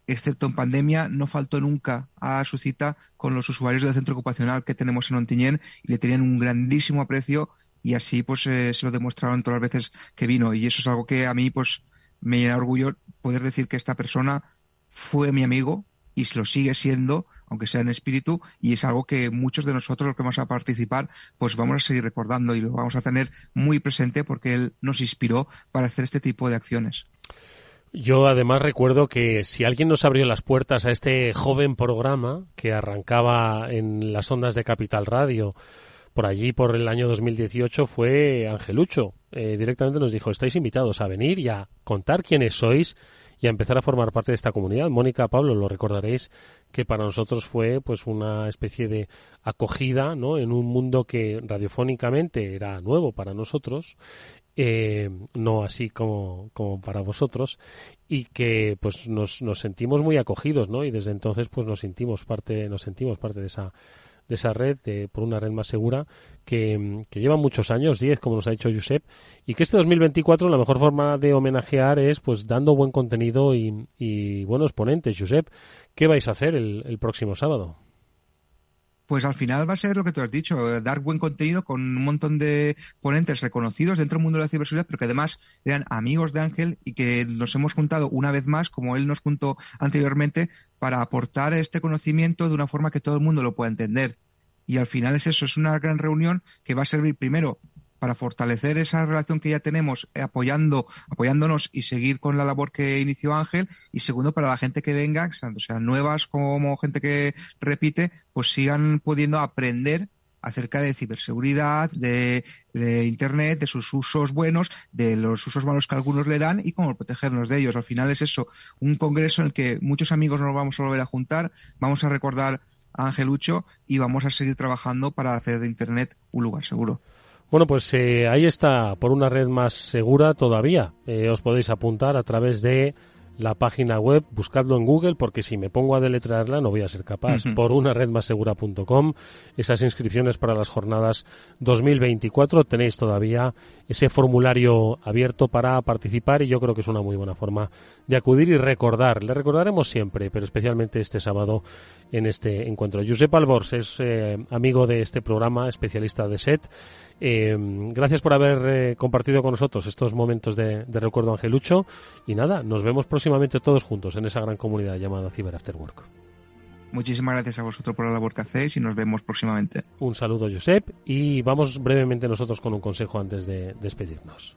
I: excepto en pandemia, no faltó nunca a su cita con los usuarios del centro ocupacional que tenemos en Ontiñén y le tenían un grandísimo aprecio y así pues eh, se lo demostraron todas las veces que vino y eso es algo que a mí pues me llena orgullo poder decir que esta persona fue mi amigo y lo sigue siendo aunque sea en espíritu, y es algo que muchos de nosotros los que vamos a participar, pues vamos a seguir recordando y lo vamos a tener muy presente porque él nos inspiró para hacer este tipo de acciones.
C: Yo además recuerdo que si alguien nos abrió las puertas a este joven programa que arrancaba en las ondas de Capital Radio por allí por el año 2018 fue Angelucho. Eh, directamente nos dijo, estáis invitados a venir y a contar quiénes sois y a empezar a formar parte de esta comunidad. Mónica, Pablo, lo recordaréis que para nosotros fue pues una especie de acogida, ¿no? En un mundo que radiofónicamente era nuevo para nosotros eh, no así como, como para vosotros y que pues nos, nos sentimos muy acogidos no y desde entonces pues nos sentimos parte nos sentimos parte de esa de esa red por una red más segura que, que lleva muchos años 10 como nos ha dicho Josep y que este 2024 la mejor forma de homenajear es pues dando buen contenido y, y buenos ponentes Josep ¿qué vais a hacer el, el próximo sábado?
I: Pues al final va a ser lo que tú has dicho, eh, dar buen contenido con un montón de ponentes reconocidos dentro del mundo de la ciberseguridad, pero que además eran amigos de Ángel y que nos hemos juntado una vez más, como él nos juntó anteriormente, para aportar este conocimiento de una forma que todo el mundo lo pueda entender. Y al final es eso, es una gran reunión que va a servir primero para fortalecer esa relación que ya tenemos eh, apoyando, apoyándonos y seguir con la labor que inició Ángel y segundo para la gente que venga, o nuevas como gente que repite, pues sigan pudiendo aprender acerca de ciberseguridad, de, Internet, de sus usos buenos, de los usos malos que algunos le dan y cómo protegernos de ellos. Al final es eso, un congreso en el que muchos amigos nos vamos a volver a juntar, vamos a recordar a Angelucho y vamos a seguir trabajando para hacer de Internet un lugar seguro.
C: Bueno, pues eh, ahí está, por una red más segura todavía. Eh, os podéis apuntar a través de la página web, buscadlo en Google, porque si me pongo a deletrearla no voy a ser capaz. Por una red más segura.com, esas inscripciones para las jornadas 2024, tenéis todavía ese formulario abierto para participar y yo creo que es una muy buena forma de acudir y recordar. Le recordaremos siempre, pero especialmente este sábado en este encuentro. Josep Albors es eh, amigo de este programa, especialista de SET eh, gracias por haber eh, compartido con nosotros estos momentos de, recuerdo Angelucho y nada, nos vemos próximamente todos juntos en esa gran comunidad llamada Cyber After Work.
I: Muchísimas gracias a vosotros por la labor que hacéis y nos vemos próximamente.
C: Un saludo, Josep, y vamos brevemente nosotros con un consejo antes de despedirnos.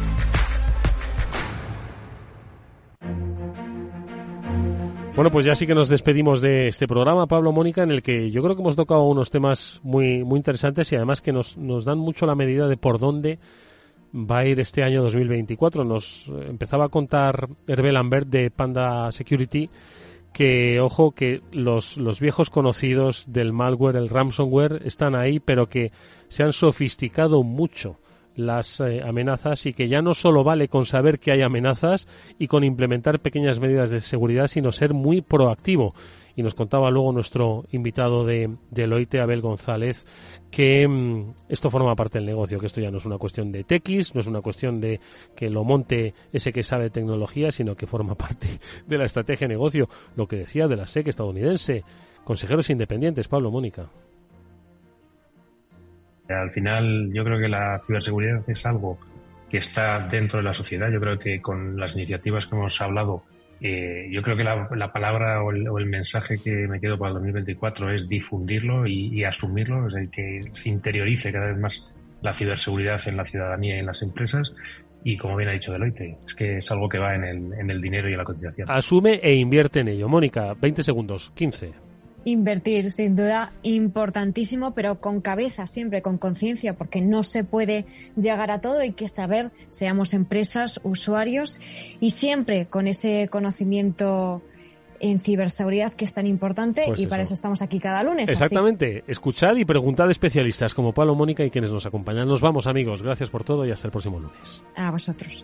C: Bueno, pues ya sí que nos despedimos de este programa, Pablo Mónica, en el que yo creo que hemos tocado unos temas muy, muy interesantes y además que nos, nos dan mucho la medida de por dónde va a ir este año 2024. Nos empezaba a contar Hervé Lambert de Panda Security que, ojo, que los, los viejos conocidos del malware, el ransomware, están ahí, pero que se han sofisticado mucho las eh, amenazas y que ya no solo vale con saber que hay amenazas y con implementar pequeñas medidas de seguridad, sino ser muy proactivo. Y nos contaba luego nuestro invitado de Deloitte, Abel González, que mm, esto forma parte del negocio, que esto ya no es una cuestión de tequis, no es una cuestión de que lo monte ese que sabe tecnología, sino que forma parte de la estrategia de negocio. Lo que decía de la SEC estadounidense. Consejeros independientes, Pablo Mónica.
D: Al final, yo creo que la ciberseguridad es algo que está dentro de la sociedad. Yo creo que con las iniciativas que hemos hablado, eh, yo creo que la, palabra o el, mensaje que me quedo para el 2024 es difundirlo y, asumirlo, es el que se interiorice cada vez más la ciberseguridad en la ciudadanía y en las empresas. Y como bien ha dicho Deloitte, es que es algo que va en el, en el dinero y en la cotización.
C: Asume e invierte en ello. Mónica, 20 segundos, 15.
E: Invertir, sin duda, importantísimo, pero con cabeza, siempre con conciencia, porque no se puede llegar a todo. Hay que saber, seamos empresas, usuarios, y siempre con ese conocimiento en ciberseguridad que es tan importante pues y para eso estamos aquí cada lunes.
C: Exactamente. Escuchad y preguntad a especialistas como Pablo, Mónica y quienes nos acompañan. Nos vamos amigos. Gracias por todo y hasta el próximo lunes.
E: A vosotros.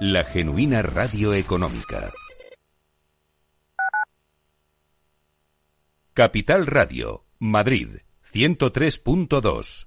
A: La genuina radio económica. Capital Radio, Madrid, 103.2.